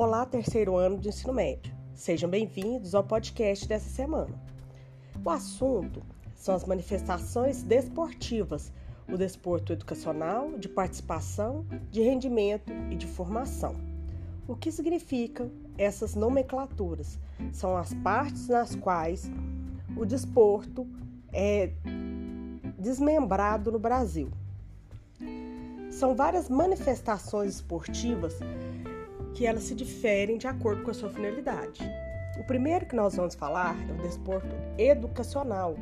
Olá, terceiro ano de ensino médio. Sejam bem-vindos ao podcast dessa semana. O assunto são as manifestações desportivas, o desporto educacional, de participação, de rendimento e de formação. O que significam essas nomenclaturas? São as partes nas quais o desporto é desmembrado no Brasil. São várias manifestações esportivas que elas se diferem de acordo com a sua finalidade. O primeiro que nós vamos falar é o desporto educacional.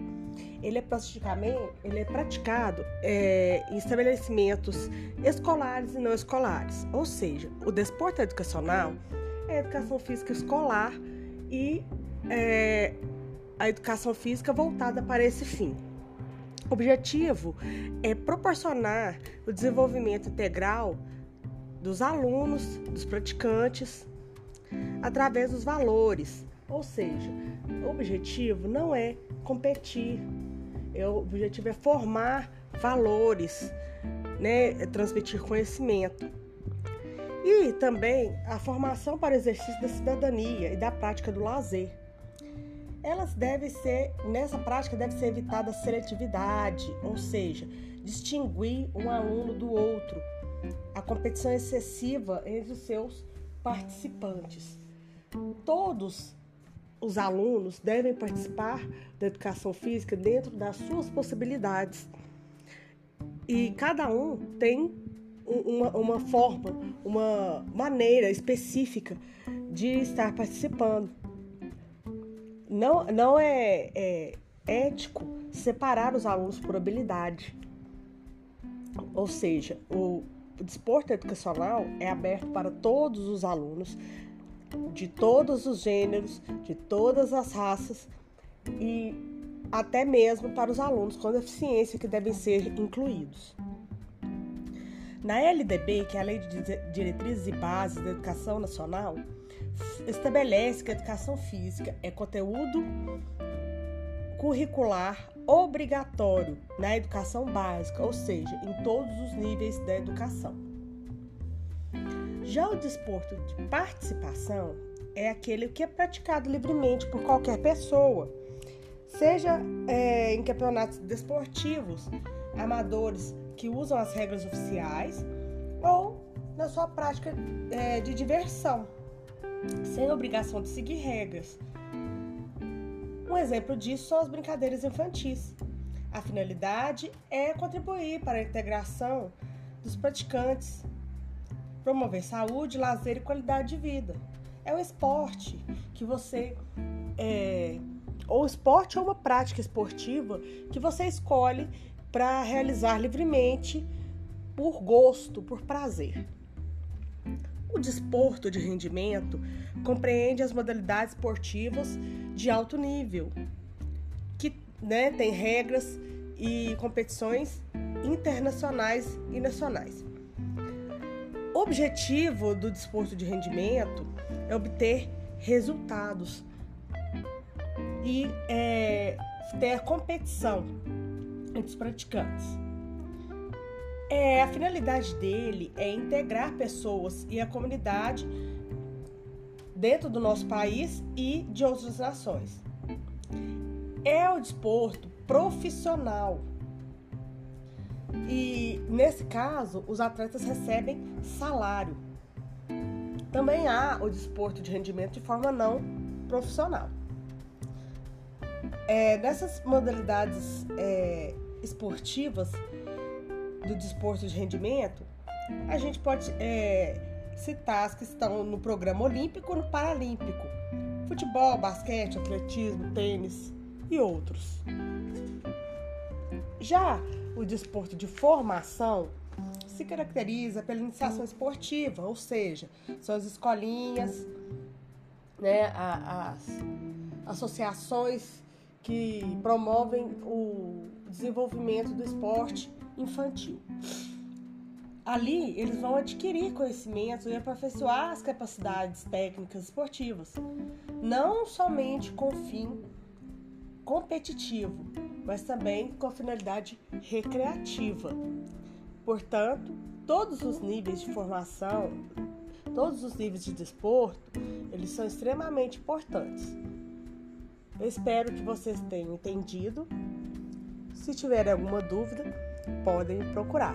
Ele é praticamente, ele é praticado é, em estabelecimentos escolares e não escolares. Ou seja, o desporto educacional é a educação física escolar e é, a educação física voltada para esse fim. O objetivo é proporcionar o desenvolvimento integral dos alunos, dos praticantes, através dos valores. Ou seja, o objetivo não é competir, o objetivo é formar valores, né? É transmitir conhecimento. E também a formação para o exercício da cidadania e da prática do lazer. Elas devem ser, nessa prática, deve ser evitada a seletividade, ou seja, distinguir um aluno do outro, a competição excessiva entre os seus participantes. Todos os alunos devem participar da educação física dentro das suas possibilidades. E cada um tem uma, uma forma, uma maneira específica de estar participando. Não, não é, é ético separar os alunos por habilidade. Ou seja, o, o desporto educacional é aberto para todos os alunos, de todos os gêneros, de todas as raças e até mesmo para os alunos com deficiência que devem ser incluídos. Na LDB, que é a Lei de Diretrizes e Bases da Educação Nacional, estabelece que a educação física é conteúdo curricular obrigatório na educação básica, ou seja, em todos os níveis da educação. Já o desporto de participação é aquele que é praticado livremente por qualquer pessoa, seja é, em campeonatos desportivos, amadores que usam as regras oficiais ou na sua prática é, de diversão, sem obrigação de seguir regras. Um exemplo disso são as brincadeiras infantis. A finalidade é contribuir para a integração dos praticantes, promover saúde, lazer e qualidade de vida. É um esporte que você é, ou esporte ou uma prática esportiva que você escolhe para realizar livremente por gosto, por prazer. O desporto de rendimento compreende as modalidades esportivas de alto nível, que né, tem regras e competições internacionais e nacionais. O objetivo do desporto de rendimento é obter resultados e é, ter competição entre os praticantes. É, a finalidade dele é integrar pessoas e a comunidade dentro do nosso país e de outras nações. É o desporto profissional. E nesse caso, os atletas recebem salário. Também há o desporto de rendimento de forma não profissional. É, nessas modalidades é, esportivas, do desporto de rendimento, a gente pode é, citar as que estão no programa olímpico e no paralímpico: futebol, basquete, atletismo, tênis e outros. Já o desporto de formação se caracteriza pela iniciação esportiva, ou seja, são as escolinhas, né, as associações que promovem o desenvolvimento do esporte infantil. Ali, eles vão adquirir conhecimentos e aperfeiçoar as capacidades técnicas esportivas, não somente com fim competitivo, mas também com finalidade recreativa. Portanto, todos os níveis de formação Todos os níveis de desporto, eles são extremamente importantes. Eu espero que vocês tenham entendido. Se tiverem alguma dúvida, podem procurar.